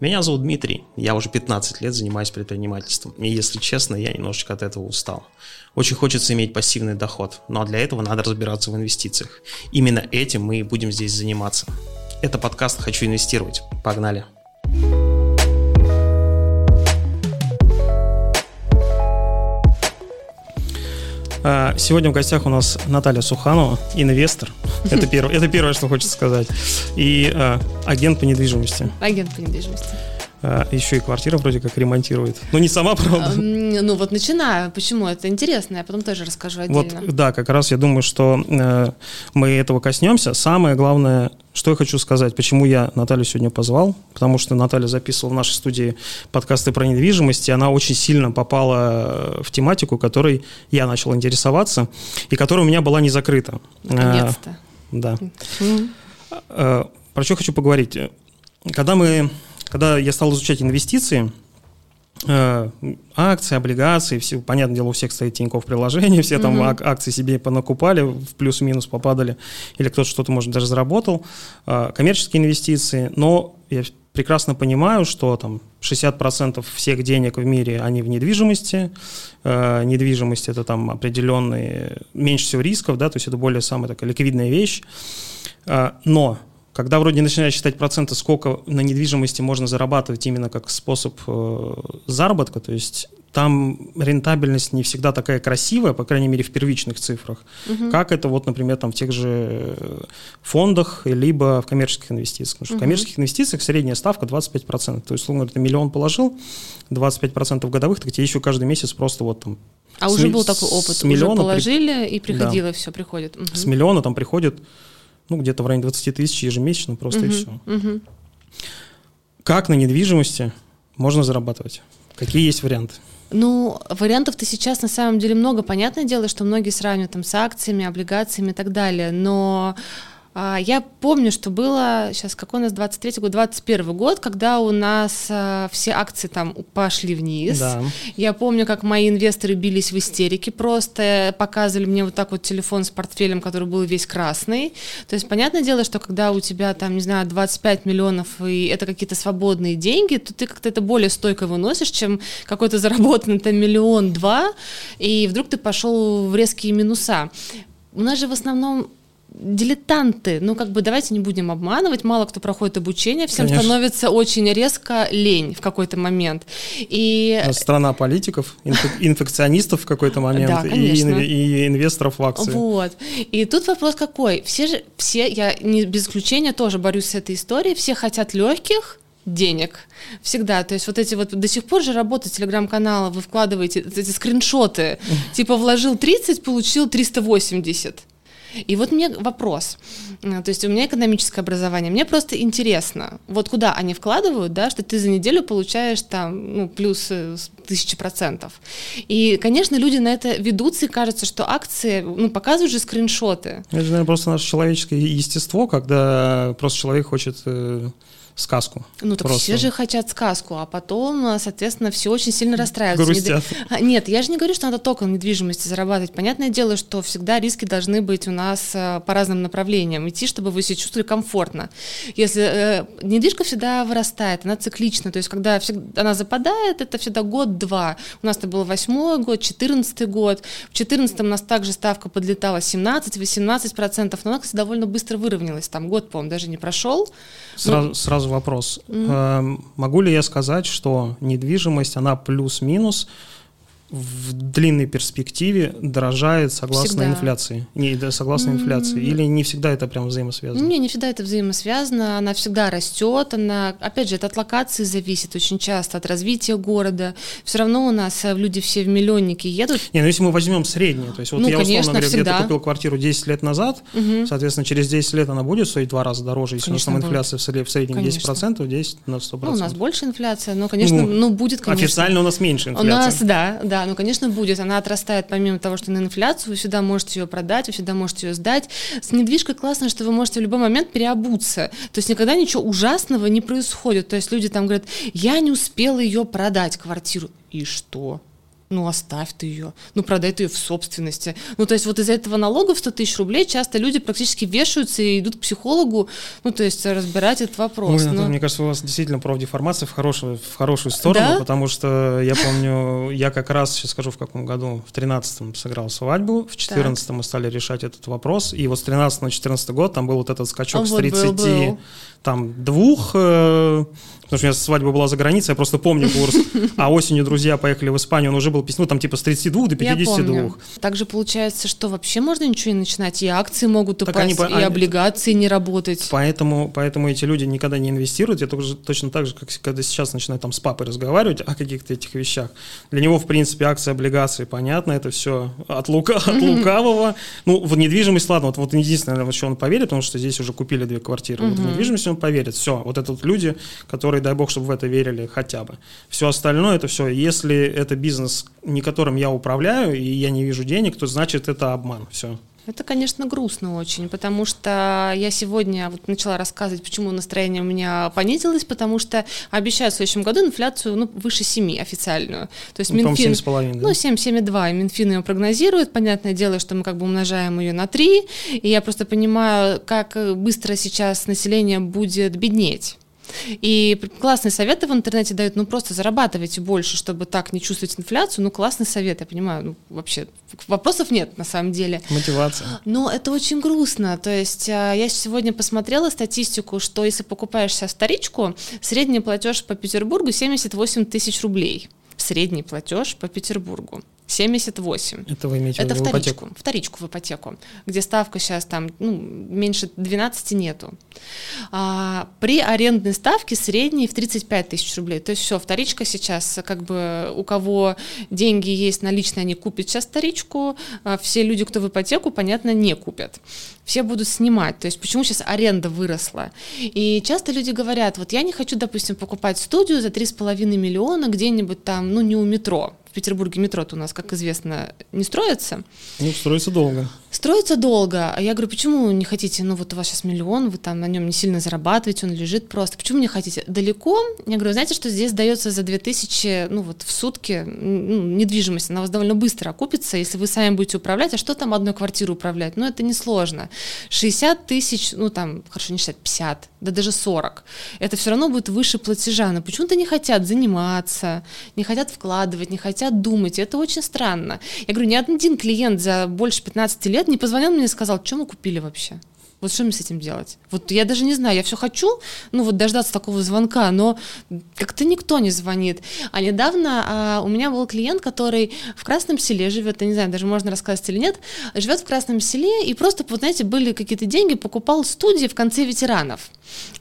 Меня зовут Дмитрий, я уже 15 лет занимаюсь предпринимательством, и если честно, я немножечко от этого устал. Очень хочется иметь пассивный доход, но для этого надо разбираться в инвестициях. Именно этим мы и будем здесь заниматься. Это подкаст «Хочу инвестировать». Погнали! Сегодня в гостях у нас Наталья Суханова, инвестор. Это, первое, это первое, что хочется сказать. И а, агент по недвижимости. Агент по недвижимости. А, еще и квартира вроде как ремонтирует. Но не сама, правда. Ну вот начинаю. Почему? Это интересно. Я потом тоже расскажу отдельно. Вот, да, как раз я думаю, что э, мы этого коснемся. Самое главное, что я хочу сказать, почему я Наталью сегодня позвал, потому что Наталья записывала в нашей студии подкасты про недвижимость, и она очень сильно попала в тематику, которой я начал интересоваться, и которая у меня была не закрыта. Наконец-то. Да. Mm-hmm. Про что хочу поговорить. Когда мы когда я стал изучать инвестиции, э, акции, облигации, все, понятное дело, у всех стоит Тинькофф приложение, все там mm-hmm. акции себе понакупали, в плюс-минус попадали, или кто-то что-то, может, даже заработал, э, коммерческие инвестиции, но я прекрасно понимаю, что там 60% всех денег в мире, они в недвижимости, э, недвижимость это там определенные, меньше всего рисков, да, то есть это более самая такая ликвидная вещь, э, но когда вроде начинаешь считать проценты, сколько на недвижимости можно зарабатывать именно как способ э, заработка, то есть там рентабельность не всегда такая красивая, по крайней мере в первичных цифрах, угу. как это вот, например, там в тех же фондах, либо в коммерческих инвестициях. Потому что угу. в коммерческих инвестициях средняя ставка 25%. То есть, условно говоря, ты миллион положил, 25% годовых, так тебе еще каждый месяц просто вот там а с, уже был такой опыт, с миллиона уже положили при... и приходило, да. все приходит. Угу. С миллиона там приходит ну, где-то в районе 20 тысяч ежемесячно просто угу, и все. Угу. Как на недвижимости можно зарабатывать? Какие есть варианты? Ну, вариантов-то сейчас на самом деле много. Понятное дело, что многие сравнивают там с акциями, облигациями и так далее, но я помню, что было, сейчас какой у нас 23 год, 21 год, когда у нас а, все акции там пошли вниз. Да. Я помню, как мои инвесторы бились в истерике просто, показывали мне вот так вот телефон с портфелем, который был весь красный. То есть, понятное дело, что когда у тебя там, не знаю, 25 миллионов, и это какие-то свободные деньги, то ты как-то это более стойко выносишь, чем какой-то заработанный там миллион-два, и вдруг ты пошел в резкие минуса. У нас же в основном дилетанты, ну как бы давайте не будем обманывать, мало кто проходит обучение, всем Конечно. становится очень резко лень в какой-то момент. И... Страна политиков, инфекционистов в какой-то момент да, и, и инвесторов в акции. Вот. И тут вопрос какой? Все же, все, я не без исключения тоже борюсь с этой историей, все хотят легких, денег. Всегда. То есть вот эти вот до сих пор же работа телеграм-канала, вы вкладываете эти скриншоты. Типа вложил 30, получил 380. И вот мне вопрос, э, то есть у меня экономическое образование, мне просто интересно, вот куда они вкладывают, да, что ты за неделю получаешь там, ну, плюс э, тысячи процентов. И, конечно, люди на это ведутся, и кажется, что акции, ну, показывают же скриншоты. Это, наверное, просто наше человеческое естество, когда просто человек хочет э, сказку. Ну так Просто. все же хотят сказку, а потом, а, соответственно, все очень сильно расстраиваются. Грустят. А, нет, я же не говорю, что надо только на недвижимости зарабатывать. Понятное дело, что всегда риски должны быть у нас а, по разным направлениям. Идти, чтобы вы себя чувствовали комфортно. Если э, недвижка всегда вырастает, она циклична, то есть когда всегда, она западает, это всегда год-два. У нас это был восьмой год, четырнадцатый год. В четырнадцатом у нас также ставка подлетала 17-18%, но она, кстати, довольно быстро выровнялась. Там год, по-моему, даже не прошел. Сразу, ну, сразу вопрос. Mm-hmm. Могу ли я сказать, что недвижимость, она плюс-минус в длинной перспективе дорожает согласно всегда. инфляции. Не, согласно mm-hmm. инфляции. Или не всегда это прям взаимосвязано? Не, не всегда это взаимосвязано. Она всегда растет. Она, опять же, это от локации зависит очень часто, от развития города. Все равно у нас э, люди все в миллионники едут. Не, ну если мы возьмем среднее, то есть вот ну, я конечно, условно говоря, где-то купил квартиру 10 лет назад, mm-hmm. соответственно, через 10 лет она будет стоить в два раза дороже, если конечно, у нас там инфляция в среднем конечно. 10%, 10 на 100%. Ну, у нас больше инфляция, но, конечно, ну, ну будет, конечно. Официально у нас меньше инфляция. У нас, да, да, ну, конечно, будет. Она отрастает помимо того, что на инфляцию, вы всегда можете ее продать, вы всегда можете ее сдать. С недвижкой классно, что вы можете в любой момент переобуться. То есть никогда ничего ужасного не происходит. То есть люди там говорят, я не успела ее продать, квартиру. И что? Ну оставь ты ее, ну продай ты ее в собственности. Ну то есть вот из-за этого налога в 100 тысяч рублей часто люди практически вешаются и идут к психологу, ну то есть разбирать этот вопрос. Ой, Но... Мне кажется, у вас действительно профдеформация в хорошую, в хорошую сторону, Да? потому что я помню, я как раз, сейчас скажу в каком году, в 13-м сыграл свадьбу, в 14-м мы стали решать этот вопрос, и вот с 13 на 14 год там был вот этот скачок А с вот был, 30 был. там двух, э, потому что у меня свадьба была за границей, я просто помню курс, а осенью друзья поехали в Испанию, он уже был, ну там типа с 32 до Я 52. помню. Также получается, что вообще можно ничего не начинать, и акции могут Так упасть, они и облигации не работать. Поэтому, поэтому эти люди никогда не инвестируют. Это уже точно так же, как когда сейчас начинают там с папой разговаривать о каких-то этих вещах. Для него, в принципе, акции, облигации, понятно, это все от, лука, от лукавого. Ну, в недвижимость, ладно, вот, вот единственное, наверное, в что он поверит, потому что здесь уже купили две квартиры. Вот в недвижимость он поверит. Все, вот это вот люди, которые, дай бог, чтобы в это верили хотя бы. Все остальное, это все. Если это бизнес, не которым я управляю, и я не вижу денег, то значит это обман. Все. Это, конечно, грустно очень, потому что я сегодня вот начала рассказывать, почему настроение у меня понизилось, потому что обещают в следующем году инфляцию ну, выше 7 официальную. То есть Ну, Минфин... 7,5, да? Ну, 7,7,2, и Минфин ее прогнозирует. Понятное дело, что мы как бы умножаем ее на 3, и я просто понимаю, как быстро сейчас население будет беднеть. И классные советы в интернете дают, ну просто зарабатывайте больше, чтобы так не чувствовать инфляцию. Ну классный совет, я понимаю, ну вообще вопросов нет на самом деле. Мотивация. Но это очень грустно. То есть а, я сегодня посмотрела статистику, что если покупаешь сейчас вторичку, средний платеж по Петербургу 78 тысяч рублей. Средний платеж по Петербургу. 78. Это вы имеете в Это виду вторичку, ипотеку? вторичку в ипотеку, где ставка сейчас там ну, меньше 12 нету. А, при арендной ставке средней в 35 тысяч рублей. То есть все, вторичка сейчас, как бы у кого деньги есть наличные, они купят сейчас вторичку, а все люди, кто в ипотеку, понятно, не купят. Все будут снимать. То есть почему сейчас аренда выросла? И часто люди говорят, вот я не хочу, допустим, покупать студию за 3,5 миллиона где-нибудь там, ну не у метро. В Петербурге метро-то у нас, как известно, не строится. Ну, строится долго. Строится долго. А я говорю, почему не хотите? Ну вот у вас сейчас миллион, вы там на нем не сильно зарабатываете, он лежит просто. Почему не хотите? Далеко? Я говорю, знаете, что здесь дается за 2000, ну вот в сутки ну, недвижимость, она у вас довольно быстро окупится, если вы сами будете управлять. А что там одной квартиру управлять? Ну это несложно. 60 тысяч, ну там, хорошо, не 60, 50, да даже 40. Это все равно будет выше платежа. Но почему-то не хотят заниматься, не хотят вкладывать, не хотят думать. Это очень странно. Я говорю, ни один клиент за больше 15 лет не позвонил мне и сказал, что мы купили вообще. Вот что мне с этим делать? Вот я даже не знаю, я все хочу, ну вот дождаться такого звонка, но как-то никто не звонит. А недавно а, у меня был клиент, который в Красном селе живет, я не знаю, даже можно рассказать или нет, живет в Красном селе и просто, вот знаете, были какие-то деньги, покупал студии в конце ветеранов.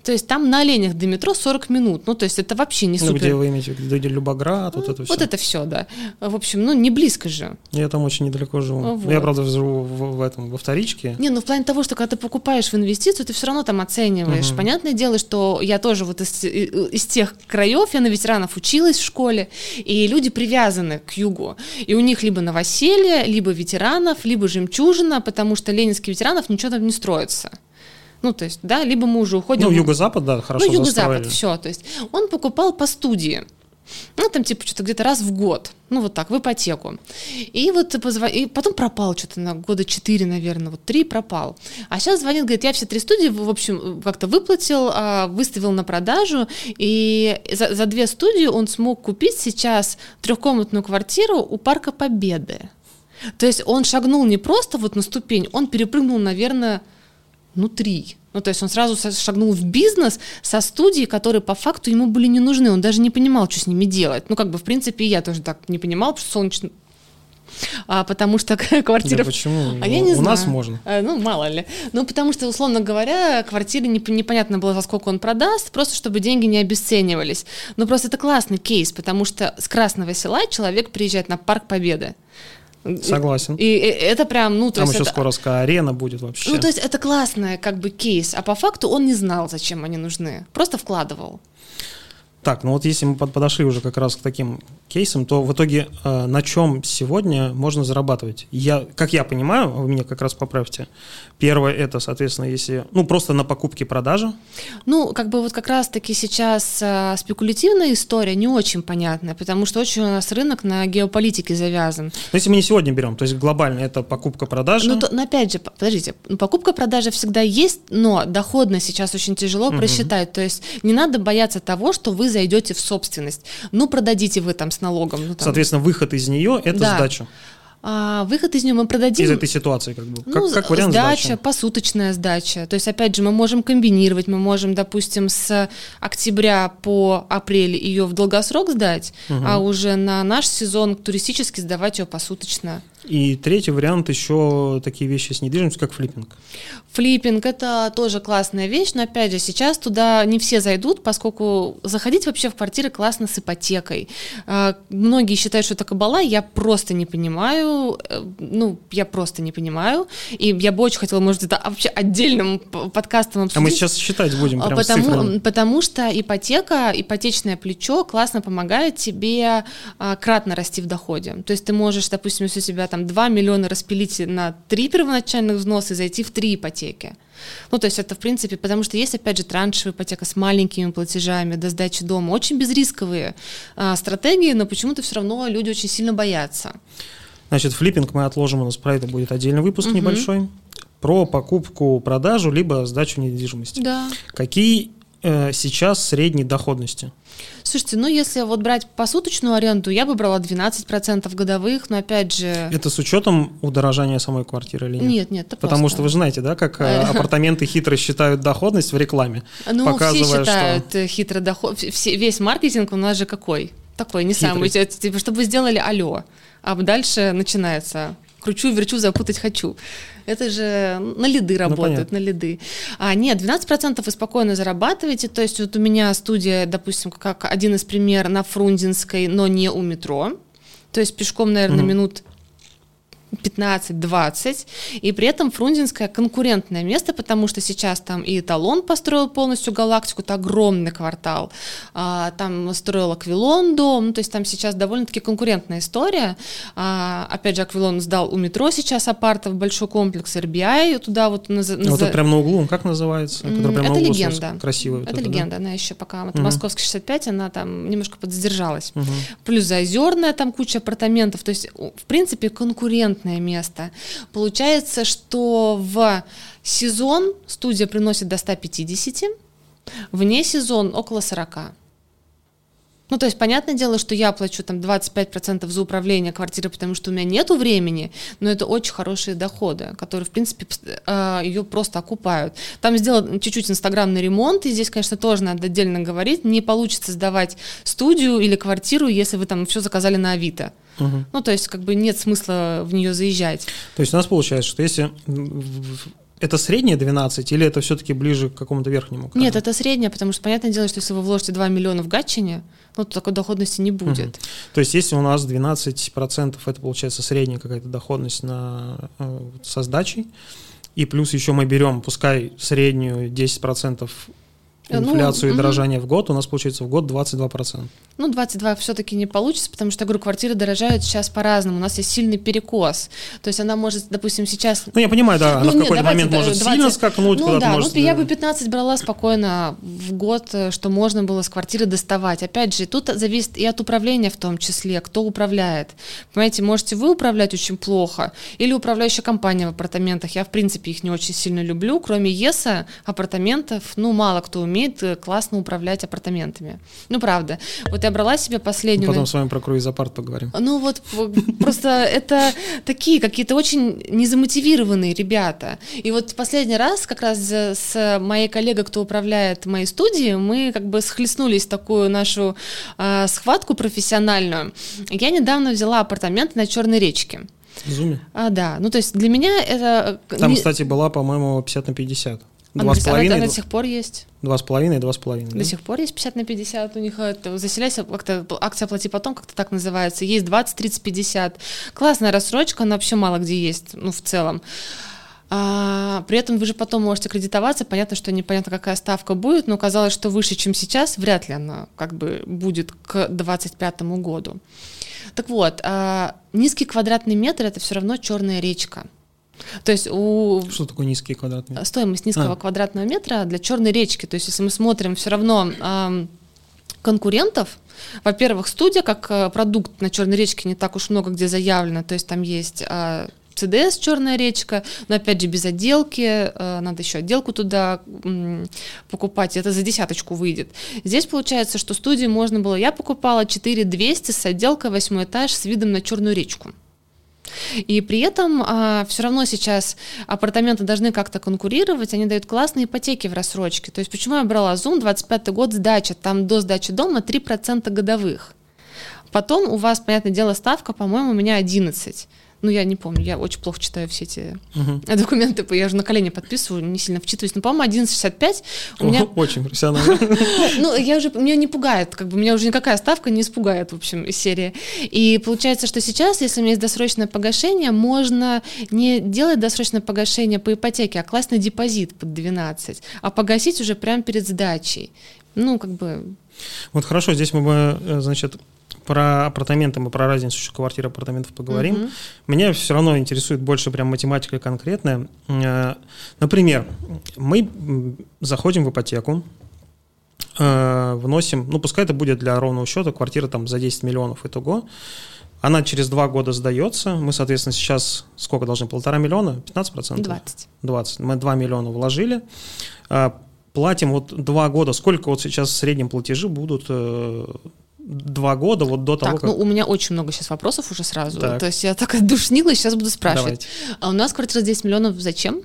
То есть там на оленях до метро 40 минут. Ну, то есть это вообще не Ну, супер. где вы имеете где Любоград, вот это все. Вот это все, да. В общем, ну, не близко же. Я там очень недалеко живу. Я, вот. правда, живу в, в этом, во вторичке. Не, ну в плане того, что когда ты покупаешь в инвестицию, ты все равно там оцениваешь. Мгм. Понятное дело, что я тоже вот из, из тех краев, я на ветеранов училась в школе, и люди привязаны к югу. И у них либо новоселье, либо ветеранов, либо жемчужина, потому что ленинских ветеранов ничего там не строится. Ну, то есть, да, либо мы уже уходим... Ну, юго-запад, да, хорошо ну, юго-запад, все. То есть он покупал по студии. Ну, там, типа, что-то где-то раз в год. Ну, вот так, в ипотеку. И вот и потом пропал что-то на года 4, наверное, вот 3 пропал. А сейчас звонит, говорит, я все три студии, в общем, как-то выплатил, а, выставил на продажу, и за, за две студии он смог купить сейчас трехкомнатную квартиру у Парка Победы. То есть он шагнул не просто вот на ступень, он перепрыгнул, наверное, ну, три. Ну, то есть он сразу шагнул в бизнес со студией, которые по факту ему были не нужны. Он даже не понимал, что с ними делать. Ну, как бы, в принципе, я тоже так не понимал, потому что солнечно... А, потому что квартира... Да почему? А я У- не у знаю. нас можно. Э, Ну, мало ли. Ну, потому что, условно говоря, квартиры не- непонятно было, за сколько он продаст, просто чтобы деньги не обесценивались. Но просто это классный кейс, потому что с Красного села человек приезжает на Парк Победы. Согласен. И э, это прям, ну, то Там есть еще это- скоро арена будет вообще. ну, то есть это классный как бы кейс, а по факту он не знал, зачем они нужны, просто вкладывал. Так, ну вот если мы подошли уже как раз к таким кейсам, то в итоге э, на чем сегодня можно зарабатывать? Я, как я понимаю, вы меня как раз поправьте. Первое это, соответственно, если, ну просто на покупке продаже. Ну, как бы вот как раз-таки сейчас э, спекулятивная история не очень понятная, потому что очень у нас рынок на геополитике завязан. Но если мы не сегодня берем, то есть глобально это покупка-продажа. Ну, то, но опять же, подождите, ну, покупка-продажа всегда есть, но доходность сейчас очень тяжело угу. просчитать. То есть не надо бояться того, что вы зайдете в собственность. Ну, продадите вы там с налогом. Ну, там. Соответственно, выход из нее – это да. сдача. А выход из нее мы продадим. Из этой ситуации, как бы. Ну, как, вариант сдача, сдачи. посуточная сдача. То есть, опять же, мы можем комбинировать, мы можем, допустим, с октября по апрель ее в долгосрок сдать, угу. а уже на наш сезон туристический сдавать ее посуточно. И третий вариант еще такие вещи с недвижимостью, как флиппинг. Флиппинг это тоже классная вещь, но опять же, сейчас туда не все зайдут, поскольку заходить вообще в квартиры классно с ипотекой. А, многие считают, что это кабала, я просто не понимаю, э, ну, я просто не понимаю, и я бы очень хотела, может, это вообще отдельным подкастом обсудить. А мы сейчас считать будем прямо потому, потому что ипотека, ипотечное плечо классно помогает тебе а, кратно расти в доходе. То есть ты можешь, допустим, если у тебя там 2 миллиона распилить на 3 первоначальных взноса и зайти в 3 ипотеки. Ну, то есть это, в принципе, потому что есть, опять же, траншевая ипотека с маленькими платежами до сдачи дома. Очень безрисковые а, стратегии, но почему-то все равно люди очень сильно боятся. Значит, флиппинг мы отложим, у нас про это будет отдельный выпуск угу. небольшой. Про покупку, продажу, либо сдачу недвижимости. Да. Какие сейчас средней доходности? Слушайте, ну если вот брать посуточную аренду, я бы брала 12% годовых, но опять же... Это с учетом удорожания самой квартиры или нет? Нет, нет, это Потому просто... что вы же знаете, да, как э, апартаменты хитро считают доходность в рекламе, Ну, показывая, все считают что... хитро доход... Весь маркетинг у нас же какой? Такой, не самый, типа, чтобы вы сделали алло, а дальше начинается кручу, верчу, запутать хочу. Это же на лиды ну, работают, ну, на лиды. А, нет, 12% вы спокойно зарабатываете. То есть вот у меня студия, допустим, как один из пример на Фрунзенской, но не у метро. То есть пешком, наверное, mm минут 15-20, и при этом Фрунзенское конкурентное место, потому что сейчас там и Эталон построил полностью галактику, это огромный квартал, а, там строил Аквилон дом, ну, то есть там сейчас довольно-таки конкурентная история. А, опять же, Аквилон сдал у метро сейчас апартов, большой комплекс RBI, туда вот... Наз... Вот это прямо на углу, как называется? это легенда. Красивая. Это, это легенда, да? она еще пока, вот угу. Московский 65, она там немножко подзадержалась. Угу. Плюс Заозерная, там куча апартаментов, то есть, в принципе, конкурент конкурентное место. Получается, что в сезон студия приносит до 150, вне сезон около 40. Ну, то есть, понятное дело, что я плачу там 25% за управление квартирой, потому что у меня нету времени, но это очень хорошие доходы, которые, в принципе, а, ее просто окупают. Там сделан чуть-чуть инстаграмный ремонт, и здесь, конечно, тоже надо отдельно говорить, не получится сдавать студию или квартиру, если вы там все заказали на Авито. Угу. Ну, то есть, как бы нет смысла в нее заезжать. То есть у нас получается, что если это среднее 12 или это все-таки ближе к какому-то верхнему? Указу? Нет, это среднее, потому что понятное дело, что если вы вложите 2 миллиона в Гатчине, ну, то такой доходности не будет. Угу. То есть если у нас 12%, это получается средняя какая-то доходность на, э, со сдачей, и плюс еще мы берем, пускай среднюю 10% Э, ну, инфляцию ну, и дорожание угу. в год, у нас получается в год 22%. Ну, 22 все-таки не получится, потому что, я говорю, квартиры дорожают сейчас по-разному. У нас есть сильный перекос. То есть она может, допустим, сейчас... Ну, я понимаю, да, она ну, в какой-то момент может 20... сильно скакнуть, ну, да, может... Ну, я бы 15 брала спокойно в год, э, что можно было с квартиры доставать. Опять же, тут зависит и от управления в том числе, кто управляет. Понимаете, можете вы управлять очень плохо, или управляющая компания в апартаментах. Я, в принципе, их не очень сильно люблю. Кроме ЕСа, апартаментов, ну, мало кто умеет умеет э, классно управлять апартаментами. Ну, правда. Вот я брала себе последнюю... Потом с вами про круиз-апарт поговорим. Ну, вот просто это такие какие-то очень незамотивированные ребята. И вот последний раз как раз с моей коллегой, кто управляет моей студией, мы как бы схлестнулись в такую нашу э, схватку профессиональную. Я недавно взяла апартамент на Черной речке. Зуме? А, да. Ну, то есть для меня это... Там, кстати, была, по-моему, 50 на 50. Два с половиной. Она до сих пор есть. Два с половиной, два с половиной. До сих пор есть 50 на 50. У них это, заселяйся, как-то акция плати потом, как-то так называется. Есть 20, 30, 50. Классная рассрочка, она вообще мало где есть, ну, в целом. А, при этом вы же потом можете кредитоваться, понятно, что непонятно, какая ставка будет, но казалось, что выше, чем сейчас, вряд ли она как бы будет к 2025 году. Так вот, а, низкий квадратный метр это все равно черная речка. То есть у... Что такое низкий квадратный метр? Стоимость низкого а. квадратного метра для черной речки. То есть если мы смотрим все равно э, конкурентов, во-первых, студия как э, продукт на черной речке не так уж много где заявлено. То есть там есть э, ЦДС «Черная речка», но опять же без отделки, э, надо еще отделку туда покупать, это за десяточку выйдет. Здесь получается, что студии можно было, я покупала 4200 с отделкой, восьмой этаж с видом на Черную речку. И при этом а, все равно сейчас апартаменты должны как-то конкурировать, они дают классные ипотеки в рассрочке. То есть почему я брала Zoom, 25 год сдача, там до сдачи дома 3% годовых. Потом у вас, понятное дело, ставка, по-моему, у меня 11 ну, я не помню, я очень плохо читаю все эти угу. документы, я же на колени подписываю, не сильно вчитываюсь, но, по-моему, 11.65 у меня... Очень профессионально. Ну, я уже, меня не пугает, как бы, меня уже никакая ставка не испугает, в общем, из серии. И получается, что сейчас, если у меня есть досрочное погашение, можно не делать досрочное погашение по ипотеке, а класть на депозит под 12, а погасить уже прямо перед сдачей. Ну, как бы... Вот хорошо, здесь мы бы, э, значит, про апартаменты мы про разницу еще квартир апартаментов поговорим. Угу. Меня все равно интересует больше прям математика конкретная. Э, например, мы заходим в ипотеку, э, вносим, ну пускай это будет для ровного счета, квартира там за 10 миллионов итого. Она через два года сдается. Мы, соответственно, сейчас сколько должны? Полтора миллиона? 15%? 20. 20. Мы 2 миллиона вложили. Э, платим вот два года. Сколько вот сейчас в среднем платежи будут два года, вот до того, так, как... ну у меня очень много сейчас вопросов уже сразу. Так. То есть я так душнила, сейчас буду спрашивать. Давайте. А у нас квартира 10 миллионов зачем?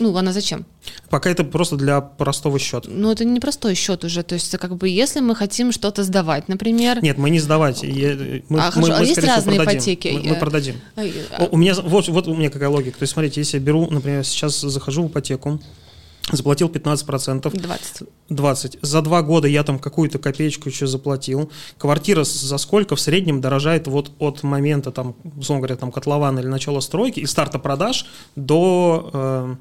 Ну, она зачем? Пока это просто для простого счета. Ну, это не простой счет уже. То есть, как бы, если мы хотим что-то сдавать, например. Нет, мы не сдавать. Я, мы, а, мы, мы, а есть разные продадим. ипотеки. Мы, мы продадим. А, у меня вот, вот у меня какая логика. То есть, смотрите, если я беру, например, сейчас захожу в ипотеку, заплатил 15%. 20. 20. За два года я там какую-то копеечку еще заплатил. Квартира за сколько в среднем дорожает вот от момента, там, условно говоря, там котлована или начала стройки и старта продаж до... Э,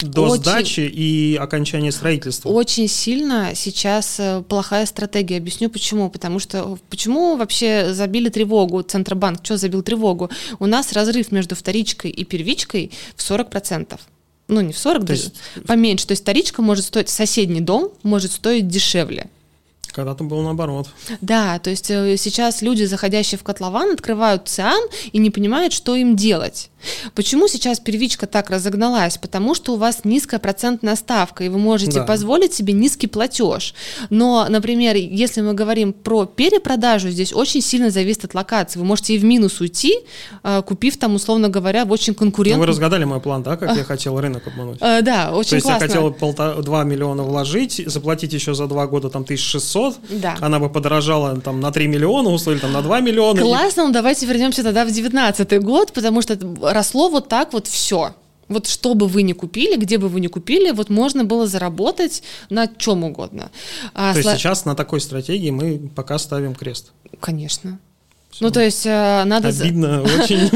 до очень, сдачи и окончания строительства. Очень сильно сейчас э, плохая стратегия. Объясню почему. Потому что почему вообще забили тревогу Центробанк? Что забил тревогу? У нас разрыв между вторичкой и первичкой в 40% ну не в 40, то даже есть... поменьше. То есть вторичка может стоить, соседний дом может стоить дешевле. Когда-то было наоборот. Да, то есть э, сейчас люди, заходящие в котлован, открывают циан и не понимают, что им делать. Почему сейчас первичка так разогналась? Потому что у вас низкая процентная ставка, и вы можете да. позволить себе низкий платеж. Но, например, если мы говорим про перепродажу, здесь очень сильно зависит от локации. Вы можете и в минус уйти, э, купив там, условно говоря, в очень конкурентном... Ну, вы разгадали мой план, да, как я хотел рынок обмануть? Э, да, очень То есть классно. я хотел полтора, 2 миллиона вложить, заплатить еще за 2 года там 1600, да. она бы подорожала там на 3 миллиона, условили там на 2 миллиона. Классно, и... ну давайте вернемся тогда в 19 год, потому что росло вот так вот все. Вот что бы вы ни купили, где бы вы ни купили, вот можно было заработать на чем угодно. А, То есть сейчас на такой стратегии мы пока ставим крест. Конечно. Ну, то есть э, надо... Обидно очень.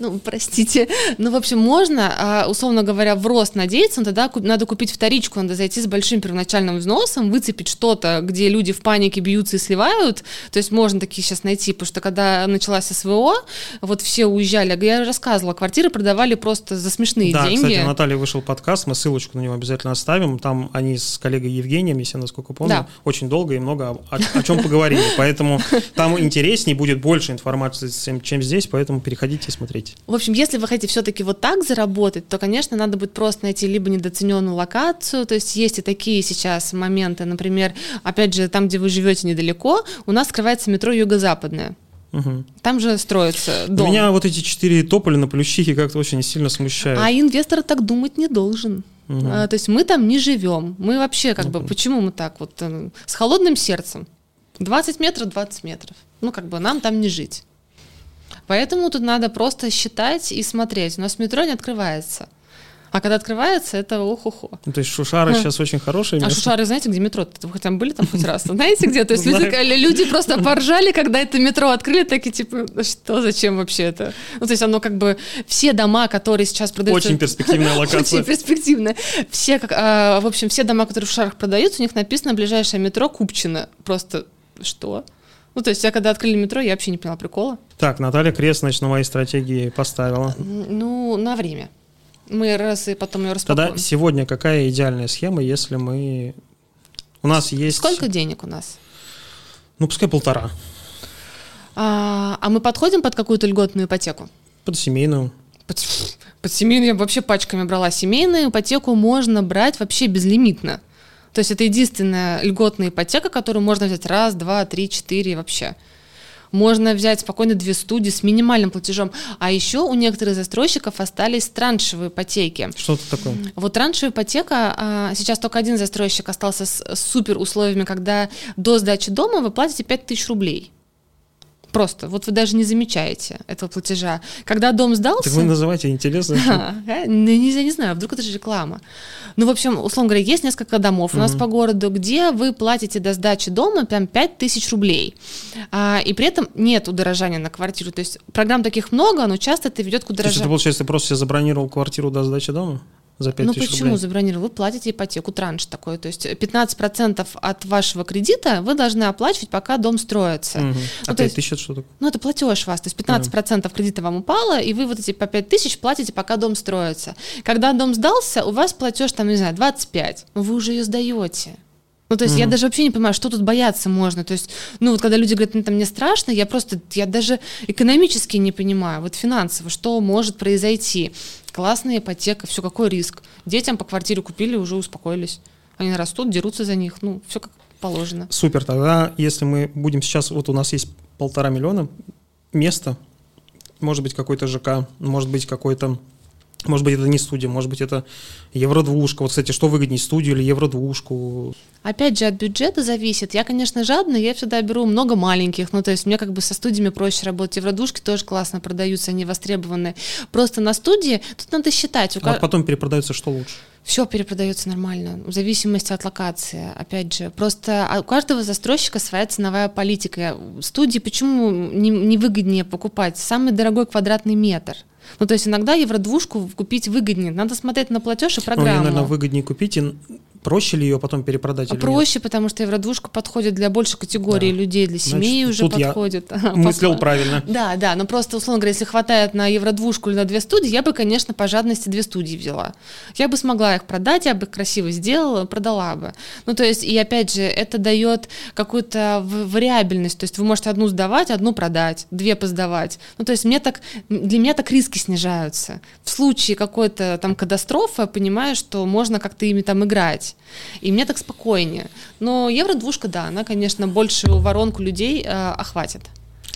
Ну, простите. Ну, в общем, можно, а, условно говоря, в рост надеяться, но тогда надо купить вторичку, надо зайти с большим первоначальным взносом, выцепить что-то, где люди в панике бьются и сливают. То есть можно такие сейчас найти, потому что когда началась СВО, вот все уезжали, я рассказывала, квартиры продавали просто за смешные да, деньги. Да, кстати, Наталья вышел подкаст, мы ссылочку на него обязательно оставим. Там они с коллегой Евгением, если я насколько помню, да. очень долго и много о, о чем поговорили. Поэтому там интереснее будет больше информации, чем здесь, поэтому переходите и смотрите. В общем, если вы хотите все-таки вот так заработать, то, конечно, надо будет просто найти либо недооцененную локацию, то есть есть и такие сейчас моменты, например, опять же, там, где вы живете недалеко, у нас скрывается метро Юго-Западное. Угу. Там же строится дом. Меня вот эти четыре тополя на плющихе как-то очень сильно смущают. А инвестор так думать не должен. Угу. А, то есть мы там не живем. Мы вообще как ну, бы, почему мы так вот э, с холодным сердцем? 20 метров, 20 метров. Ну, как бы нам там не жить. Поэтому тут надо просто считать и смотреть. У нас метро не открывается. А когда открывается, это ох-охо. Ну, то есть Шушары А. сейчас очень хорошее А. Шушары, знаете, где метро? Вы хотя бы были там хоть раз? Знаете где? То есть люди, Знаю. люди просто поржали, когда это метро открыли, такие типа, «Ну что, зачем вообще это? Ну, то есть оно как бы, все дома, которые сейчас продаются... Очень перспективная локация. Очень перспективно. Все, как, а, в общем, все дома, которые в Шушарах продаются, у них написано ближайшее метро Купчино. Просто что? Ну, то есть я когда открыли метро, я вообще не поняла прикола. Так, Наталья Крест, значит, на моей стратегии поставила. Ну, на время. Мы раз и потом ее Тогда распакуем. сегодня какая идеальная схема, если мы... У нас есть... Сколько денег у нас? Ну, пускай полтора. А, а мы подходим под какую-то льготную ипотеку? Под семейную. Под, под семейную я вообще пачками брала. Семейную ипотеку можно брать вообще безлимитно. То есть это единственная льготная ипотека, которую можно взять раз, два, три, четыре вообще. Можно взять спокойно две студии с минимальным платежом. А еще у некоторых застройщиков остались траншевые ипотеки. Что это такое? Вот траншевая ипотека, а, сейчас только один застройщик остался с с супер условиями, когда до сдачи дома вы платите 5000 рублей. Просто, вот вы даже не замечаете этого платежа. Когда дом сдался... Так вы называете интересно. А, а, ну, не, не знаю, вдруг это же реклама. Ну, в общем, условно говоря, есть несколько домов у нас по городу, где вы платите до сдачи дома прям 5000 рублей. А, и при этом нет удорожания на квартиру. То есть программ таких много, но часто это ведет к То есть удорожанию. это получается, ты просто себе забронировал квартиру до сдачи дома за 5 Ну почему рублей? забронировал? Вы платите ипотеку, транш такой. То есть 15% от вашего кредита вы должны оплачивать, пока дом строится. Ну, А то 5 есть- тысяч это что такое? Ну, это платеж вас. То есть 15% кредита вам упало, и вы вот эти по 5 тысяч платите, пока дом строится. Когда дом сдался, у вас платеж там, не знаю, 25. Но вы уже ее сдаете. Ну, то есть я даже вообще не понимаю, что тут бояться можно. То есть, ну, вот когда люди говорят, ну, там, мне страшно, я просто, я даже экономически не понимаю, вот финансово, что может произойти. Классная ипотека, все, какой риск. Детям по квартире купили, уже успокоились. Они растут, дерутся за них, ну, все как положено. Супер, тогда если мы будем сейчас, вот у нас есть полтора миллиона места, может быть какой-то ЖК, может быть какой-то, может быть это не студия, может быть это евродвушка. Вот, кстати, что выгоднее, студию или евродвушку? Опять же, от бюджета зависит. Я, конечно, жадная, я всегда беру много маленьких. Ну, то есть мне как бы со студиями проще работать. Евродушки тоже классно продаются, они востребованы. Просто на студии тут надо считать. У А потом перепродается что лучше? Все перепродается нормально, в зависимости от локации. Опять же, просто а у каждого застройщика своя ценовая политика. Студии почему не, не выгоднее покупать? Самый дорогой квадратный метр. Ну, то есть иногда евродвушку купить выгоднее. Надо смотреть на платеж и Ну, программу. ее, наверное, выгоднее купить, и проще ли ее потом перепродать А проще, потому что евродвушка подходит для большей категории Да. людей, для Значит, семей уже тут я подходит. нет? Мыслил правильно. Да, да, но просто, условно говоря, если хватает на евродвушку или на две студии, я бы, конечно, по жадности две студии взяла. Я бы смогла их продать, я бы красиво сделала, продала бы. Ну, то есть, и опять же, это дает какую-то вариабельность, то есть вы можете одну сдавать, одну продать, две поздавать. Ну, то есть мне так, для меня так риски снижаются. В случае какой-то там катастрофы я понимаю, что можно как-то ими там играть. И мне так спокойнее. Но евро-двушка, да, она, конечно, большую воронку людей э, охватит.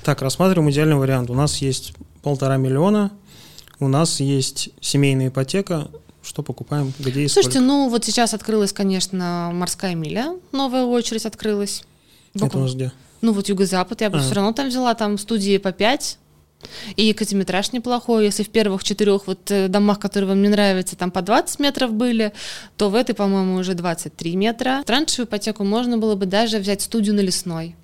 Так, рассматриваем идеальный вариант. У нас есть полтора миллиона, у нас есть семейная ипотека. Что покупаем, где и Слушайте, сколько? ну вот сейчас открылась, конечно, морская миля, новая очередь открылась. Это у нас где? Ну вот юго-запад, я бы А. все равно там взяла, там студии по 5. И катиметраж неплохой. Если в первых четырех вот э, домах, которые вам не нравятся, там по 20 метров были, то в этой, по-моему, уже 23 метра. Траншевую ипотеку можно было бы даже взять студию на лесной.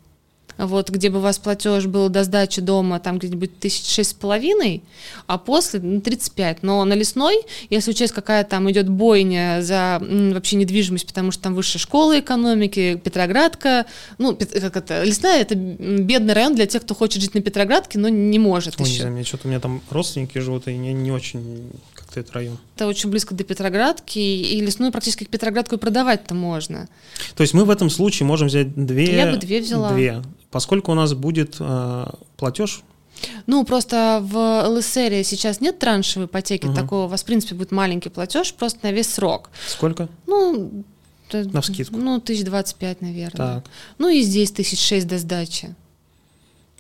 Вот, где бы у вас платеж был до сдачи дома там где-нибудь тысяч шесть с половиной, а после ну, 35. Но на лесной, если учесть, какая там идет бойня за м, вообще недвижимость, потому что там высшая школа экономики, Петроградка, ну, как это, лесная это бедный район для тех, кто хочет жить на Петроградке, но не может Ой, не еще. знаю, мне что-то у меня там родственники живут, и не, не очень этот район. Это очень близко до Петроградки, и лесную практически к Петроградку и продавать-то можно. То есть мы в этом случае можем взять две. Я бы две взяла. Две. Поскольку у нас будет э, платеж, Ну, просто в ЛСР сейчас нет траншевой ипотеки Мгм. такого, у вас, в принципе, будет маленький платеж просто на весь срок. сколько? Ну, т- Навскидку. Ну, тысяч двадцать пять, наверное. Так. Ну и здесь тысяч шесть до сдачи.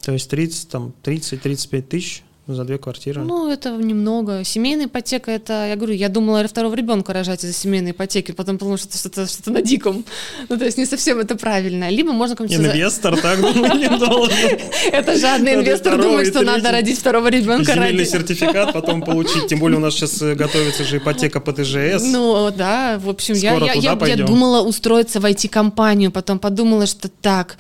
То есть 30, там, 30-35 тысяч за две квартиры. Ну, это немного. Семейная ипотека, это, я говорю, я думала второго ребенка рожать из-за семейной ипотеки, потом подумала, что это что-то, что на диком. Ну, то есть не совсем это правильно. Либо можно какой-нибудь... Инвестор так думать не должен. Это жадный инвестор думает, что надо родить второго ребенка Земельный сертификат потом получить. Тем более у нас сейчас э, готовится же ипотека по ТЖС. Ну, да, в общем, я думала устроиться в IT-компанию, потом подумала, что так,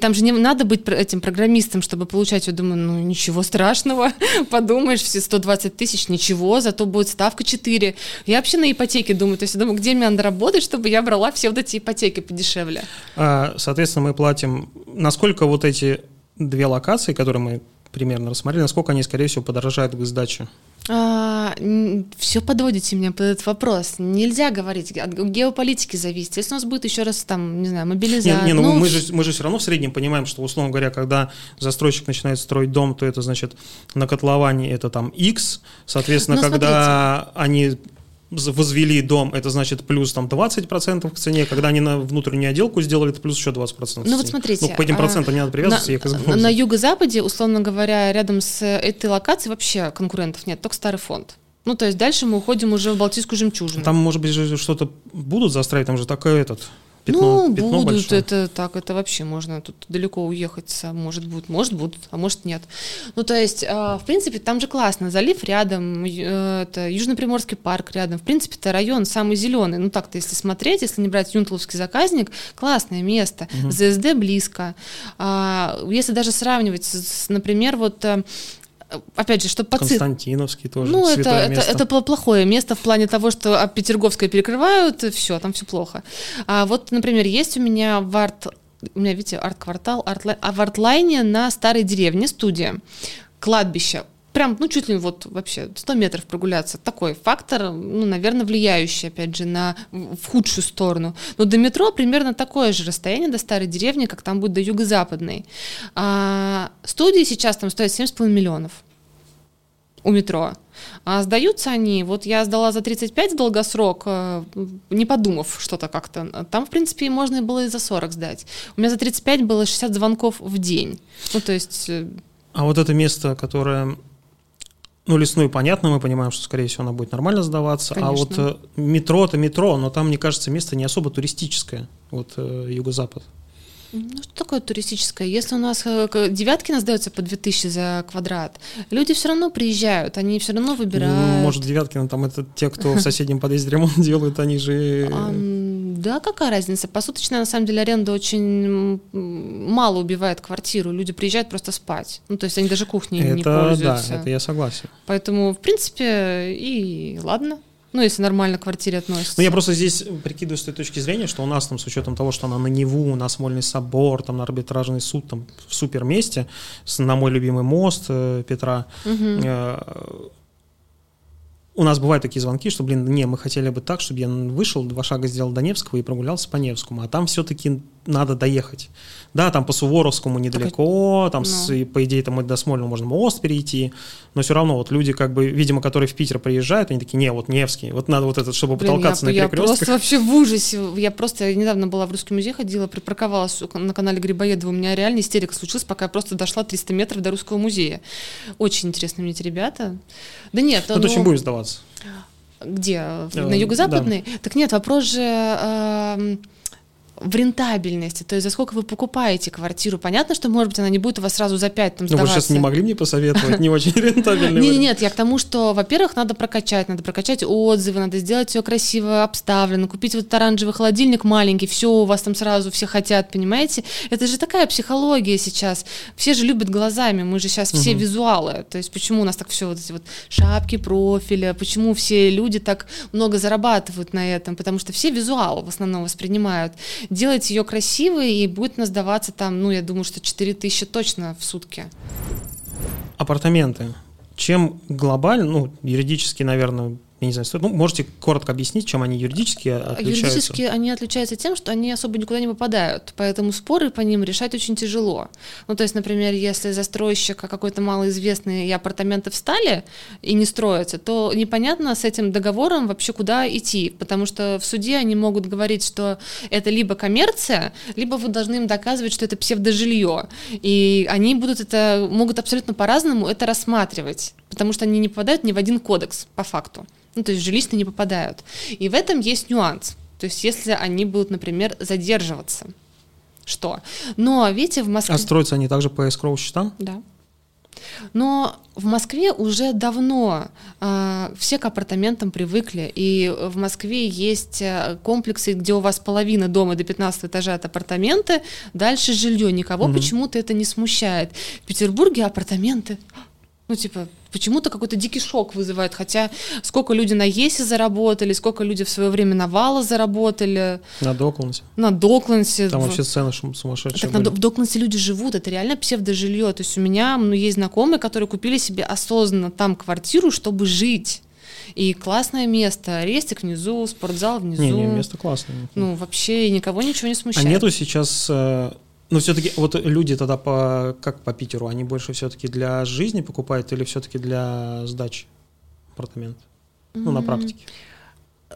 там же не надо быть этим программистом, чтобы получать, я думаю, ну, ничего страшного, подумаешь, все 120 тысяч, ничего, зато будет ставка 4. Я вообще на ипотеке думаю, то есть я думаю, где мне надо работать, чтобы я брала все вот эти ипотеки подешевле. А, соответственно, мы платим, насколько вот эти две локации, которые мы примерно рассмотрели, насколько они, скорее всего, подорожают к сдаче? А, все подводите меня под этот вопрос. Нельзя говорить, от геополитики зависит. Если у нас будет еще раз там, не знаю, мобилизация. Не, не, ну, ну мы, же, мы же все равно в среднем понимаем, что, условно говоря, когда застройщик начинает строить дом, то это значит на котловании это там X. Соответственно, Но ну, когда смотрите. они возвели дом, это значит плюс там 20% к цене, когда они на внутреннюю отделку сделали, это плюс еще 20%. Ну вот смотрите. Ну, по этим а, процентам не надо привязываться, на, на юго-западе, условно говоря, рядом с этой локацией вообще конкурентов нет, только старый фонд. Ну, то есть дальше мы уходим уже в Балтийскую жемчужину. Там, может быть, что-то будут застраивать, там же такой этот Пятно, ну, пятно будут, большое. это так, это вообще можно тут далеко уехать, может быть, может будут, а может нет. Ну, то есть, э, в принципе, там же классно, залив рядом, э, это Южно-Приморский парк рядом, в принципе, это район самый зеленый, ну, так-то, если смотреть, если не брать Юнтловский заказник, классное место, угу. ЗСД близко. А, если даже сравнивать, с, например, вот э, опять же, чтобы подсыт... Константиновский тоже. Ну, это, это, это плохое место в плане того, что Петерговское перекрывают, все, там все плохо. А вот, например, есть у меня в арт у меня, видите, арт-квартал, арт а в артлайне на старой деревне студия, кладбище. Прям, ну, чуть ли вот вообще 100 метров прогуляться. Такой фактор, ну, наверное, влияющий, опять же, на, в худшую сторону. Но до метро примерно такое же расстояние до старой деревни, как там будет до юго-западной. А, студии сейчас там стоят 7,5 миллионов у метро. А сдаются они, вот я сдала за 35 долгосрок, э, не подумав что-то как-то. Там, в принципе, можно было и за 40 сдать. У меня за 35 было 60 звонков в день. Ну, то есть... Э, а вот это место, которое ну, лесную, понятно, мы понимаем, что, скорее всего, она будет нормально сдаваться. Конечно. А вот э, метро это метро, но там, мне кажется, место не особо туристическое, вот э, юго-запад. Ну, что такое туристическое? Если у нас э, Девяткина сдается по 2000 за квадрат, люди все равно приезжают, они все равно выбирают. Может, Девяткина там это те, кто в соседнем подъезде ремонт делают, они же... Да, какая разница? Посуточная, на самом деле, аренда очень мало убивает квартиру. Люди приезжают просто спать. Ну, то есть они даже кухней это, не пользуются. Да, это я согласен. Поэтому, в принципе, и ладно. Ну, если нормально к квартире относится. Ну, я просто здесь прикидываю с той точки зрения, что у нас там, с учетом того, что она на Неву, на Смольный собор, там на арбитражный суд, там в супер месте, на мой любимый мост э, Петра, угу. э, у нас бывают такие звонки, что, блин, не, мы хотели бы так, чтобы я вышел, два шага сделал до Невского и прогулялся по Невскому, а там все-таки надо доехать. Да, там по Суворовскому недалеко, там, ну. с, по идее, там до Смольного можно мост перейти, но все равно вот люди, как бы, видимо, которые в Питер приезжают, они такие, не, вот Невский, вот надо вот этот, чтобы Блин, потолкаться я, на перекрестках. Я просто вообще в ужасе. Я просто недавно была в Русский музей, ходила, припарковалась на канале Грибоедова, у меня реально истерика случилась, пока я просто дошла 300 метров до Русского музея. Очень интересно мне эти ребята. Да нет. Ну, ну... очень будем сдаваться. Где? На юго-западной? Да. Так нет, вопрос же... В рентабельности, то есть за сколько вы покупаете квартиру. Понятно, что, может быть, она не будет у вас сразу за 5 там, сдаваться. Ну, вы сейчас не могли мне посоветовать, не очень рентабельный Нет, нет, я к тому, что, во-первых, надо прокачать, надо прокачать отзывы, надо сделать все красиво обставлено, купить вот оранжевый холодильник маленький, все у вас там сразу все хотят, понимаете? Это же такая психология сейчас. Все же любят глазами, мы же сейчас все визуалы. То есть почему у нас так все вот эти вот шапки профиля, почему все люди так много зарабатывают на этом? Потому что все визуалы в основном воспринимают делать ее красивой, и будет нас даваться там, ну, я думаю, что 4 тысячи точно в сутки. Апартаменты. Чем глобально, ну, юридически, наверное, я не знаю. Ну, можете коротко объяснить, чем они юридически отличаются? Юридически они отличаются тем, что они особо никуда не попадают, поэтому споры по ним решать очень тяжело. Ну, то есть, например, если застройщик какой-то малоизвестный и апартаменты встали и не строятся, то непонятно с этим договором вообще куда идти, потому что в суде они могут говорить, что это либо коммерция, либо вы должны им доказывать, что это псевдожилье, и они будут это, могут абсолютно по-разному это рассматривать, потому что они не попадают ни в один кодекс по факту ну, то есть жилищные не попадают. И в этом есть нюанс. То есть если они будут, например, задерживаться, что? Но видите, в Москве... А строятся они также по эскроу счетам? Да. Но в Москве уже давно э, все к апартаментам привыкли, и в Москве есть э, комплексы, где у вас половина дома до 15 этажа это апартаменты, дальше жилье. Никого угу. почему-то это не смущает. В Петербурге апартаменты ну, типа, почему-то какой-то дикий шок вызывает, хотя сколько люди на ЕСе заработали, сколько люди в свое время на Вала заработали. На Доклансе. На Доклансе. Там вообще цены сумасшедшие Так были. на в Доклансе люди живут, это реально псевдожилье. То есть у меня ну, есть знакомые, которые купили себе осознанно там квартиру, чтобы жить. И классное место, рестик внизу, спортзал внизу. Не, не, место классное. Ну, вообще никого ничего не смущает. А нету сейчас э, но все-таки вот люди тогда по как по Питеру, они больше все-таки для жизни покупают или все-таки для сдачи апартамент? Ну, на практике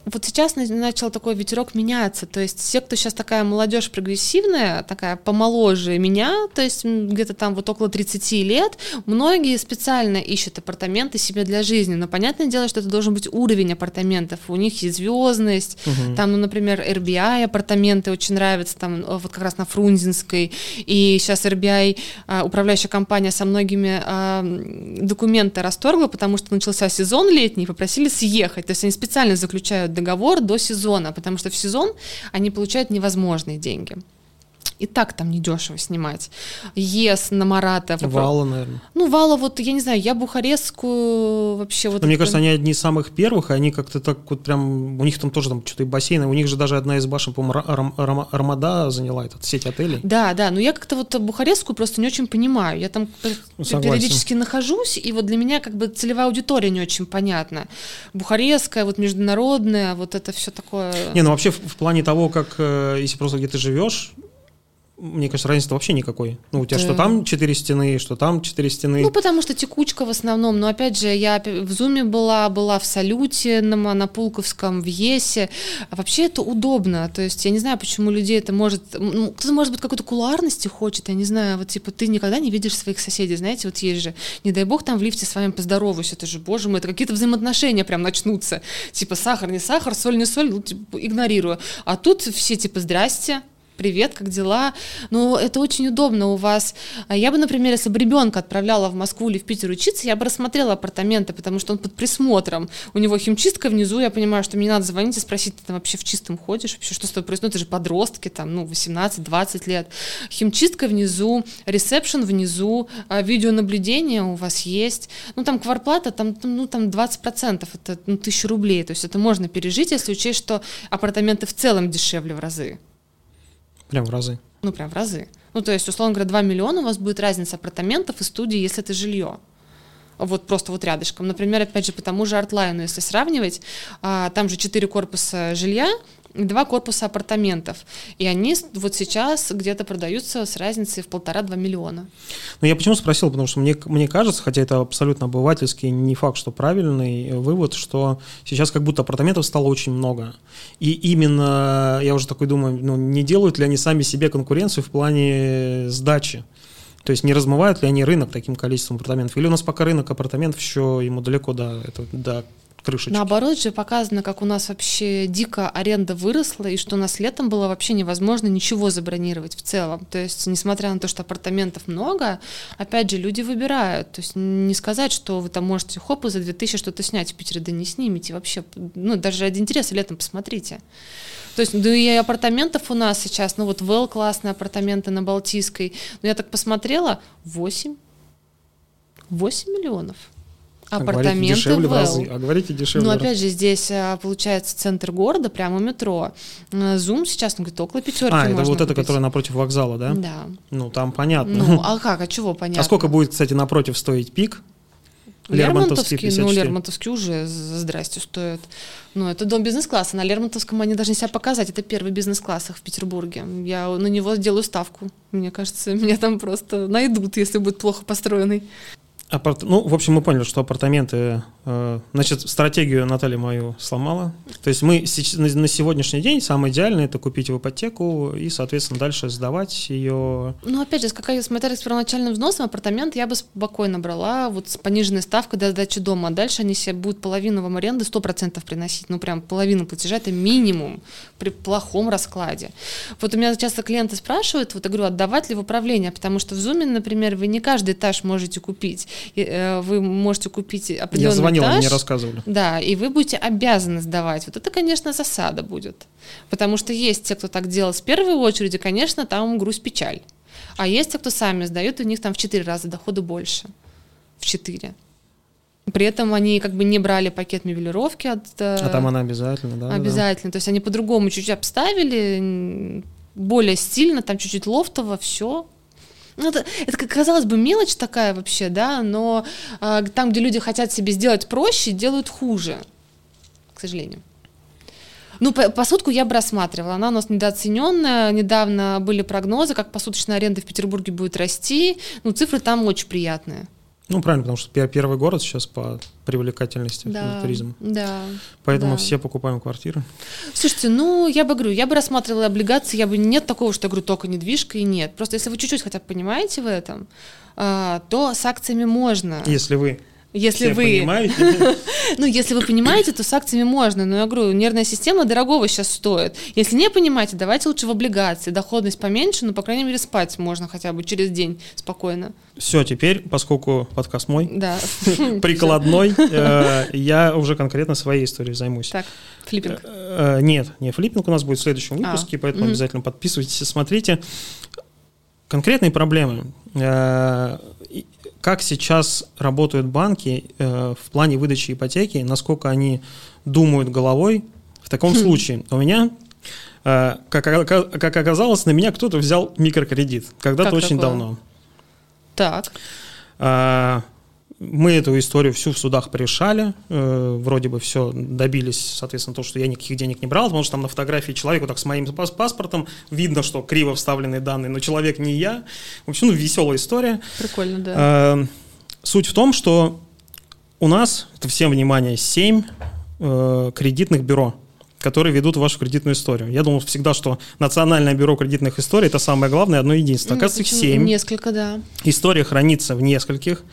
вот сейчас начал такой ветерок меняться, то есть все, кто сейчас такая молодежь прогрессивная, такая помоложе меня, то есть где-то там вот около 30 лет, многие специально ищут апартаменты себе для жизни, но понятное дело, что это должен быть уровень апартаментов, у них есть звездность, угу. там, ну, например, RBI апартаменты очень нравятся, там э, вот как раз на Фрунзенской, и сейчас RBI, а, управляющая компания со многими а, документы расторгла, потому что начался сезон летний, попросили съехать, то есть они специально заключают договор до сезона, потому что в сезон они получают невозможные деньги. И так там недешево снимать. ЕС на Марата. Вала, наверное. Ну, Вала, вот, я не знаю, я Бухарестскую вообще вот... Но мне кажется, они одни из самых первых, и они как-то так вот прям... У них там тоже там что-то и бассейны. У них же даже одна из башен, по-моему, Армада заняла этот сеть отелей. Да, да, но я как-то вот Бухарестскую просто не очень понимаю. Я там Согласен. периодически нахожусь, и вот для меня как бы целевая аудитория не очень понятна. Бухарестская, вот международная, вот это все такое... Не, ну вообще в, в плане того, как, э, если просто где ты живешь, мне кажется, разницы вообще никакой. Ну, у тебя да. что там четыре стены, что там четыре стены. Ну, потому что текучка в основном. Но опять же, я в Зуме была, была в Салюте, на, на Пулковском, в Есе. А вообще это удобно. То есть я не знаю, почему людей это может... Ну, кто-то, может быть, какой-то кулуарности хочет, я не знаю. Вот типа ты никогда не видишь своих соседей, знаете, вот есть же, не дай бог там в лифте с вами поздороваюсь, это же, боже мой, это какие-то взаимоотношения прям начнутся. Типа сахар, не сахар, соль, не соль, ну, типа, игнорирую. А тут все типа здрасте, привет, как дела? Ну, это очень удобно у вас. А я бы, например, если бы ребенка отправляла в Москву или в Питер учиться, я бы рассмотрела апартаменты, потому что он под присмотром. У него химчистка внизу, я понимаю, что мне надо звонить и спросить, ты там вообще в чистом ходишь, вообще что с тобой происходит? Ну, это же подростки, там, ну, 18-20 лет. Химчистка внизу, ресепшн внизу, а видеонаблюдение у вас есть. Ну, там кварплата, там, ну, там 20%, это ну, 1000 рублей. То есть это можно пережить, если учесть, что апартаменты в целом дешевле в разы. Прям в разы. Ну, прям в разы. Ну, то есть, условно говоря, 2 миллиона у вас будет разница апартаментов и студии, если это жилье. Вот просто вот рядышком. Например, опять же, по тому же артлайну, если сравнивать, а, там же 4 корпуса жилья, два корпуса апартаментов. И они вот сейчас где-то продаются с разницей в полтора-два миллиона. Ну, я почему спросил, потому что мне, мне кажется, хотя это абсолютно обывательский, не факт, что правильный вывод, что сейчас как будто апартаментов стало очень много. И именно, я уже такой думаю, ну, не делают ли они сами себе конкуренцию в плане сдачи? То есть не размывают ли они рынок таким количеством апартаментов? Или у нас пока рынок апартаментов еще ему далеко до, это, до крышечки. Наоборот же показано, как у нас вообще дико аренда выросла, и что у нас летом было вообще невозможно ничего забронировать в целом. То есть, несмотря на то, что апартаментов много, опять же, люди выбирают. То есть, не сказать, что вы там можете хоп, и за 2000 что-то снять в Питере, да не снимите вообще. Ну, даже ради интереса летом посмотрите. То есть, да и апартаментов у нас сейчас, ну вот Вэл классные апартаменты на Балтийской. Но я так посмотрела, 8. 8 миллионов апартаменты говорите, дешевле в разы, а говорите дешевле. Ну, опять же, здесь а, получается центр города, прямо метро. Зум сейчас, ну, говорит, около пятерки А, это вот это, которое напротив вокзала, да? Да. Ну, там понятно. Ну, а как, а чего понятно? А сколько будет, кстати, напротив стоить пик? Лермонтовский, Лермонтовский, ну, Лермонтовский уже здрасте стоит. Ну, это дом бизнес-класса. На Лермонтовском они должны себя показать. Это первый бизнес-класс в Петербурге. Я на него сделаю ставку. Мне кажется, меня там просто найдут, если будет плохо построенный. Апарт... Ну, в общем, мы поняли, что апартаменты... Э, значит, стратегию Наталья мою сломала. То есть мы на сегодняшний день самое идеальное – это купить в ипотеку и, соответственно, дальше сдавать ее. Ну, опять же, какая смотря с первоначальным взносом апартамент я бы спокойно брала вот с пониженной ставкой до сдачи дома. А дальше они себе будут половину вам аренды 100% приносить. Ну, прям половину платежа – это минимум при плохом раскладе. Вот у меня часто клиенты спрашивают, вот я говорю, отдавать ли в управление, потому что в Зуме, например, вы не каждый этаж можете купить вы можете купить определенный Я звонила, этаж, мне рассказывали. Да, и вы будете обязаны сдавать. Вот это, конечно, засада будет. Потому что есть те, кто так делал с первой очереди, конечно, там грусть-печаль. А есть те, кто сами сдают, у них там в 4 раза доходы больше. В 4. При этом они как бы не брали пакет мебелировки от... Э, а там она обязательно, да? Обязательно. Да. То есть они по-другому чуть-чуть обставили, более стильно, там чуть-чуть лофтово, все. Ну, это, это, казалось бы, мелочь такая вообще, да, но э, там, где люди хотят себе сделать проще, делают хуже, к сожалению. Ну, по, посудку я бы рассматривала. Она у нас недооцененная. Недавно были прогнозы, как посуточная аренда в Петербурге будет расти. Ну, цифры там очень приятные. Ну, правильно, потому что первый город сейчас по привлекательности да, туризма. Да. Поэтому да. все покупаем квартиры. Слушайте, ну, я бы говорю, я бы рассматривала облигации, я бы нет такого, что я говорю, только недвижка и нет. Просто если вы чуть-чуть хотя бы понимаете в этом, а, то с акциями можно. Если вы если Все вы... понимаете? ну, если вы понимаете, то с акциями можно. Но я говорю, нервная система дорогого сейчас стоит. Если не понимаете, давайте лучше в облигации. Доходность поменьше, но, по крайней мере, спать можно хотя бы через день спокойно. Все, теперь, поскольку подкаст мой, да. прикладной, э, я уже конкретно своей историей займусь. Так, флиппинг. Э, э, нет, не флиппинг у нас будет в следующем а, выпуске, поэтому обязательно подписывайтесь и смотрите. Конкретные проблемы как сейчас работают банки э, в плане выдачи ипотеки, насколько они думают головой. В таком хм. случае у меня, э, как, как оказалось, на меня кто-то взял микрокредит когда-то очень такое? давно. Так. Э, мы эту историю всю в судах порешали, э, вроде бы все добились, соответственно, то, что я никаких денег не брал, потому что там на фотографии человека так с моим паспортом видно, что криво вставленные данные, но человек не я. В общем, ну, веселая история. Прикольно, да. Э, суть в том, что у нас, это всем внимание, 7 э, кредитных бюро которые ведут вашу кредитную историю. Я думал всегда, что Национальное бюро кредитных историй это самое главное, одно единственное. Оказывается, их семь. Несколько, да. История хранится в нескольких.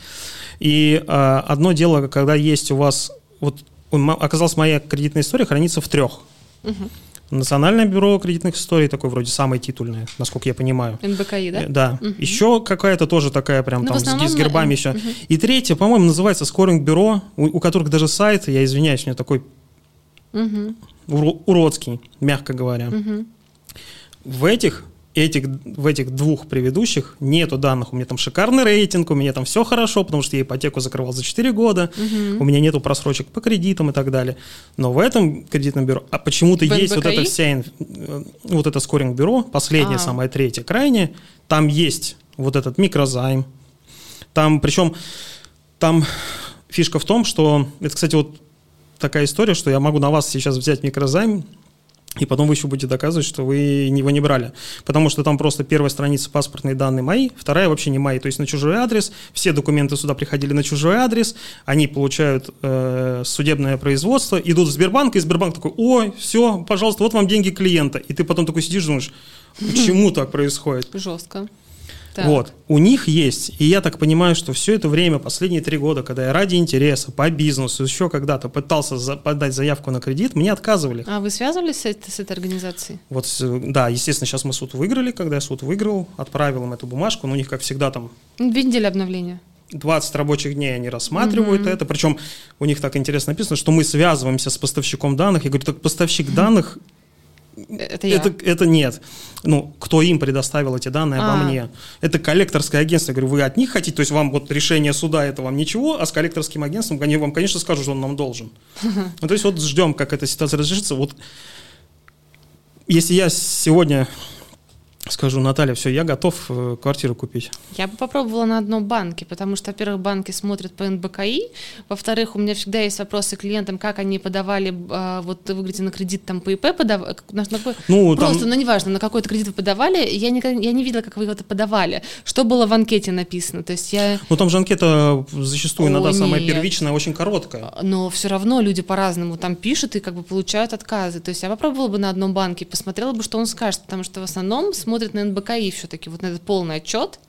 И э, одно дело, когда есть у вас, вот оказалось, моя кредитная история хранится в трех. Угу. Национальное бюро кредитных историй, такое вроде самое титульное, насколько я понимаю. НБКИ, да? Да. Угу. Еще какая-то тоже такая прям Но ну, там с, с гербами на... еще. Угу. И третье, по-моему, называется скоринг-бюро, у, у которых даже сайт, я извиняюсь, у меня такой угу. уродский, мягко говоря. Угу. В этих этих, в этих двух предыдущих нету данных. У меня там шикарный рейтинг, у меня там все хорошо, потому что я ипотеку закрывал за 4 года, угу. у меня нету просрочек по кредитам и так далее. Но в этом кредитном бюро, а почему-то есть вот эта вся, э, вот это скоринг-бюро, последнее, а. самое третье, крайнее, там есть вот этот микрозайм, там, причем, там фишка в том, что, это, кстати, вот такая история, что я могу на вас сейчас взять микрозайм, и потом вы еще будете доказывать, что вы его не брали. Потому что там просто первая страница паспортные данные мои, вторая вообще не мои. То есть на чужой адрес, все документы сюда приходили на чужой адрес, они получают э, судебное производство, идут в Сбербанк, и Сбербанк такой, ой, все, пожалуйста, вот вам деньги клиента. И ты потом такой сидишь, думаешь, почему так происходит? Жестко. Так. Вот. У них есть, и я так понимаю, что все это время, последние три года, когда я ради интереса, по бизнесу, еще когда-то пытался за, подать заявку на кредит, мне отказывали. А вы связывались с, этой, с этой организацией? Вот, да, естественно, сейчас мы суд выиграли, когда я суд выиграл, отправил им эту бумажку, но у них, как всегда, там... Две недели обновления. 20 рабочих дней они рассматривают mm-hmm. это, причем у них так интересно написано, что мы связываемся с поставщиком данных. Я говорю, так поставщик данных это я. Это, это нет. Ну, кто им предоставил эти данные а. обо мне? Это коллекторское агентство. Я говорю, вы от них хотите? То есть вам вот решение суда это вам ничего, а с коллекторским агентством они вам, конечно, скажут, что он нам должен. Ну, то есть вот ждем, как эта ситуация разрешится. Вот если я сегодня скажу, Наталья, все, я готов э, квартиру купить. Я бы попробовала на одном банке, потому что, во-первых, банки смотрят по НБКИ, во-вторых, у меня всегда есть вопросы к клиентам, как они подавали, а, вот вы говорите, на кредит там по ИП подавали, на, на, ну, просто, там... ну неважно, на какой-то кредит вы подавали, я, никогда, я не видела, как вы это подавали, что было в анкете написано, то есть я... Ну там же анкета зачастую О, иногда нет. самая первичная, очень короткая. Но все равно люди по-разному там пишут и как бы получают отказы, то есть я попробовала бы на одном банке, посмотрела бы, что он скажет, потому что в основном смотрят на НБКИ все-таки, вот на этот полный отчет,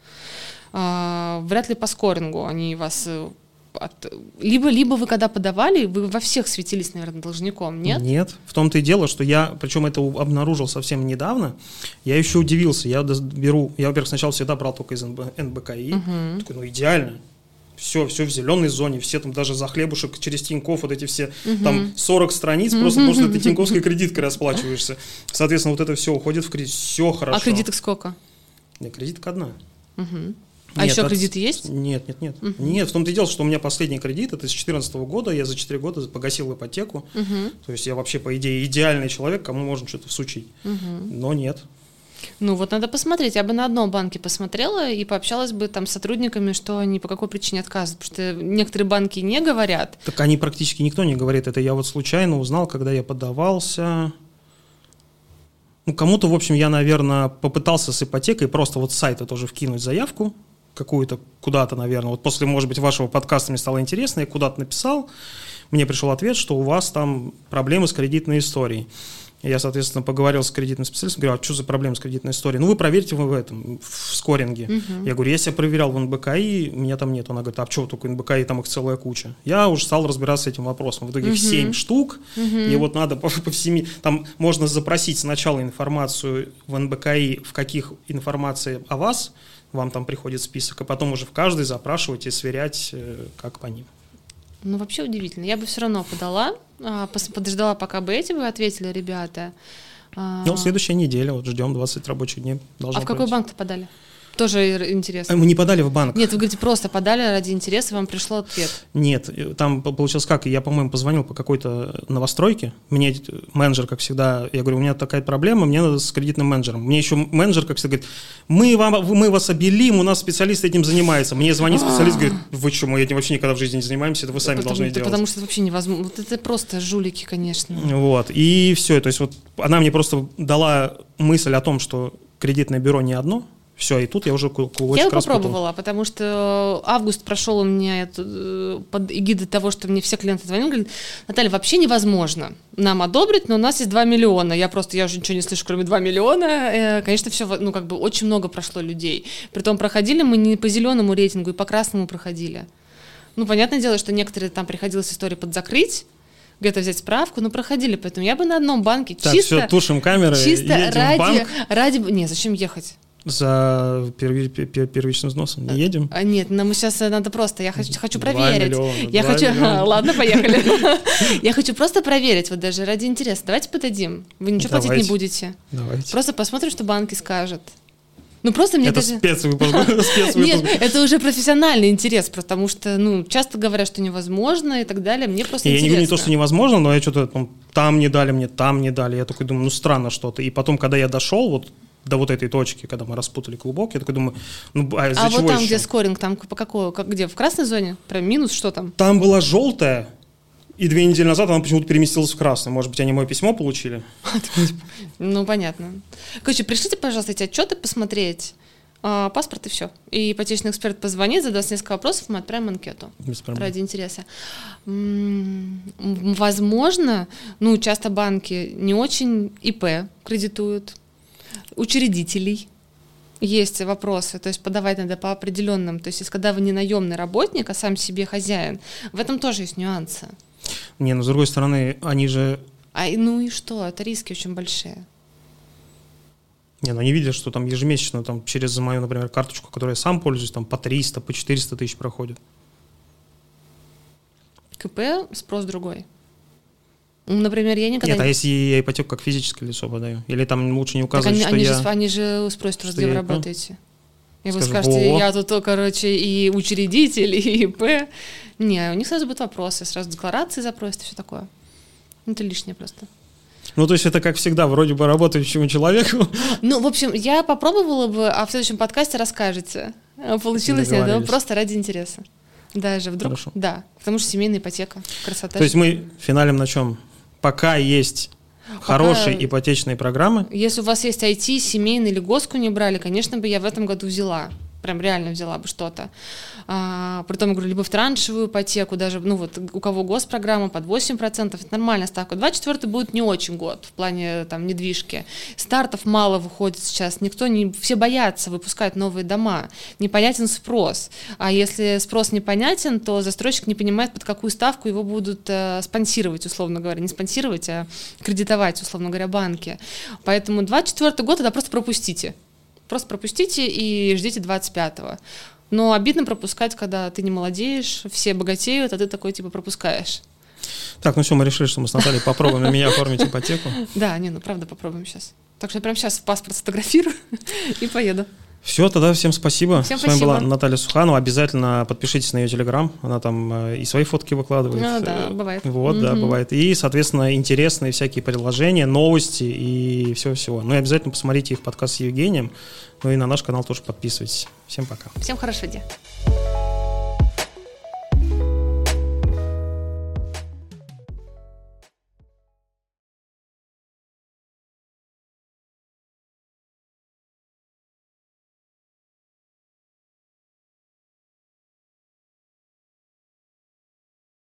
а, вряд ли по скорингу они вас э, от... Либо, либо вы когда подавали, вы во всех светились, наверное, должником, нет? Нет. В том-то и дело, что я, причем это обнаружил совсем недавно, я еще удивился. Я беру, я, во-первых, сначала всегда брал только из НБ, НБКИ. Угу. Такой, ну идеально. Все, все в зеленой зоне, все там даже за хлебушек через Тинькофф, вот эти все, угу. там 40 страниц, угу. просто что ты Тиньковской кредиткой расплачиваешься. Соответственно, вот это все уходит в кредит, все хорошо. А кредиток сколько? Нет, кредитка одна. Угу. А нет, еще кредиты есть? Нет, нет, нет. Угу. Нет, в том-то и дело, что у меня последний кредит, это с 2014 года, я за 4 года погасил ипотеку. Угу. То есть я вообще, по идее, идеальный человек, кому можно что-то всучить. Угу. Но нет. Ну вот надо посмотреть. Я бы на одном банке посмотрела и пообщалась бы там с сотрудниками, что они по какой причине отказывают. Потому что некоторые банки не говорят. Так они практически никто не говорит. Это я вот случайно узнал, когда я подавался. Ну, кому-то, в общем, я, наверное, попытался с ипотекой просто вот с сайта тоже вкинуть заявку какую-то куда-то, наверное. Вот после, может быть, вашего подкаста мне стало интересно, я куда-то написал, мне пришел ответ, что у вас там проблемы с кредитной историей. Я, соответственно, поговорил с кредитным специалистом, говорю, а что за проблема с кредитной историей? Ну, вы проверьте вы в этом, в скоринге. Uh-huh. Я говорю, если я проверял в НБКИ, меня там нет. Она говорит, а что только НБКИ, там их целая куча. Я уже стал разбираться с этим вопросом. В итоге uh-huh. 7 штук, uh-huh. и вот надо по, по всеми... Там можно запросить сначала информацию в НБКИ, в каких информации о вас, вам там приходит список, а потом уже в каждый запрашивать и сверять, э, как по ним. Ну, вообще удивительно. Я бы все равно подала, подождала, пока бы эти бы ответили ребята. А. Ну, следующая неделя, вот ждем 20 рабочих дней. А в какой банк-то подали? Тоже интересно. Мы не подали в банк. Нет, вы говорите, просто подали ради интереса, вам пришло ответ. Нет, там получилось как, я, по-моему, позвонил по какой-то новостройке, мне менеджер, как всегда, я говорю, у меня такая проблема, мне надо с кредитным менеджером. Мне еще менеджер, как всегда, говорит, мы, вам, мы вас обелим, у нас специалист этим занимается. Мне звонит специалист, говорит, вы что, мы этим вообще никогда в жизни не занимаемся, это вы сами потому, должны делать. Потому что это вообще невозможно. Вот это просто жулики, конечно. Вот, и все, то есть вот она мне просто дала мысль о том, что кредитное бюро не одно, все, и тут я уже клубочек Я попробовала, потому что август прошел у меня э, под эгидой того, что мне все клиенты звонили, говорят, Наталья, вообще невозможно нам одобрить, но у нас есть 2 миллиона. Я просто, я уже ничего не слышу, кроме 2 миллиона. Э, конечно, все, ну, как бы очень много прошло людей. Притом проходили мы не по зеленому рейтингу, и по красному проходили. Ну, понятное дело, что некоторые там приходилось истории подзакрыть, где-то взять справку, но проходили, поэтому я бы на одном банке так, чисто... все, тушим камеры, чисто ради, банк. ради... Не, зачем ехать? За перви, первичным взносом не едем? А, нет, нам ну, сейчас надо просто, я хочу, хочу проверить. Миллиона, я хочу, миллиона. ладно, поехали. Я хочу просто проверить, вот даже ради интереса. Давайте подадим. Вы ничего платить не будете. Давайте. Просто посмотрим, что банки скажут. Ну просто мне это даже... спецвыпуск. Нет, это уже профессиональный интерес, потому что, ну, часто говорят, что невозможно и так далее. Мне просто Я интересно. не говорю не то, что невозможно, но я что-то там не дали мне, там не дали. Я такой думаю, ну странно что-то. И потом, когда я дошел, вот до вот этой точки, когда мы распутали клубок, я такой думаю, ну а из-за А чего вот там, еще? где скоринг, там по какой, как, где, в красной зоне? Прям минус, что там? Там была желтая, и две недели назад она почему-то переместилась в красный. Может быть, они мое письмо получили? Ну, понятно. Короче, пришлите, пожалуйста, эти отчеты посмотреть. А, паспорт и все. И ипотечный эксперт позвонит, задаст несколько вопросов, мы отправим анкету ради интереса. Возможно, ну, часто банки не очень ИП кредитуют, учредителей есть вопросы, то есть подавать надо по определенным, то есть когда вы не наемный работник, а сам себе хозяин, в этом тоже есть нюансы. Не, но с другой стороны, они же... А ну и что, это риски очень большие. Не, ну они видят, что там ежемесячно там через мою, например, карточку, которой я сам пользуюсь, там по 300, по 400 тысяч проходит. КП спрос другой. Например, я никогда... Нет, а если я ипотеку как физическое лицо подаю? Или там лучше не указывать, они, что они я... Же, они же спросят, где вы работаете. И вы скажете, я тут, короче, и учредитель, и ИП. Не, у них сразу будут вопросы, сразу декларации запросят и все такое. Это лишнее просто. Ну, то есть это, как всегда, вроде бы работающему человеку. Ну, в общем, я попробовала бы, а в следующем подкасте расскажете. Получилось нет, ну, просто ради интереса. Даже вдруг. Хорошо. Да, потому что семейная ипотека. Красота. То есть мы финалем на чем? Пока есть Пока, хорошие ипотечные программы. Если у вас есть IT, семейный или госку не брали, конечно бы я в этом году взяла прям реально взяла бы что-то. А, притом, говорю, либо в траншевую ипотеку, даже, ну вот, у кого госпрограмма под 8%, это нормальная ставка. 24 будет не очень год в плане там недвижки. Стартов мало выходит сейчас, никто не, все боятся выпускать новые дома, непонятен спрос. А если спрос непонятен, то застройщик не понимает, под какую ставку его будут э, спонсировать, условно говоря, не спонсировать, а кредитовать, условно говоря, банки. Поэтому 24 год это просто пропустите. Просто пропустите и ждите 25-го. Но обидно пропускать, когда ты не молодеешь, все богатеют, а ты такой типа пропускаешь. Так, ну все, мы решили, что мы с Натальей попробуем на меня оформить ипотеку. Да, не, ну правда попробуем сейчас. Так что я прямо сейчас паспорт сфотографирую и поеду. Все, тогда всем спасибо. Всем С вами спасибо. была Наталья Суханова. Обязательно подпишитесь на ее телеграм. Она там э, и свои фотки выкладывает. А, да, бывает. Вот, mm-hmm. да, бывает. И, соответственно, интересные всякие предложения, новости и все-всего. Ну и обязательно посмотрите их подкаст с Евгением. Ну и на наш канал тоже подписывайтесь. Всем пока. Всем хорошего дня.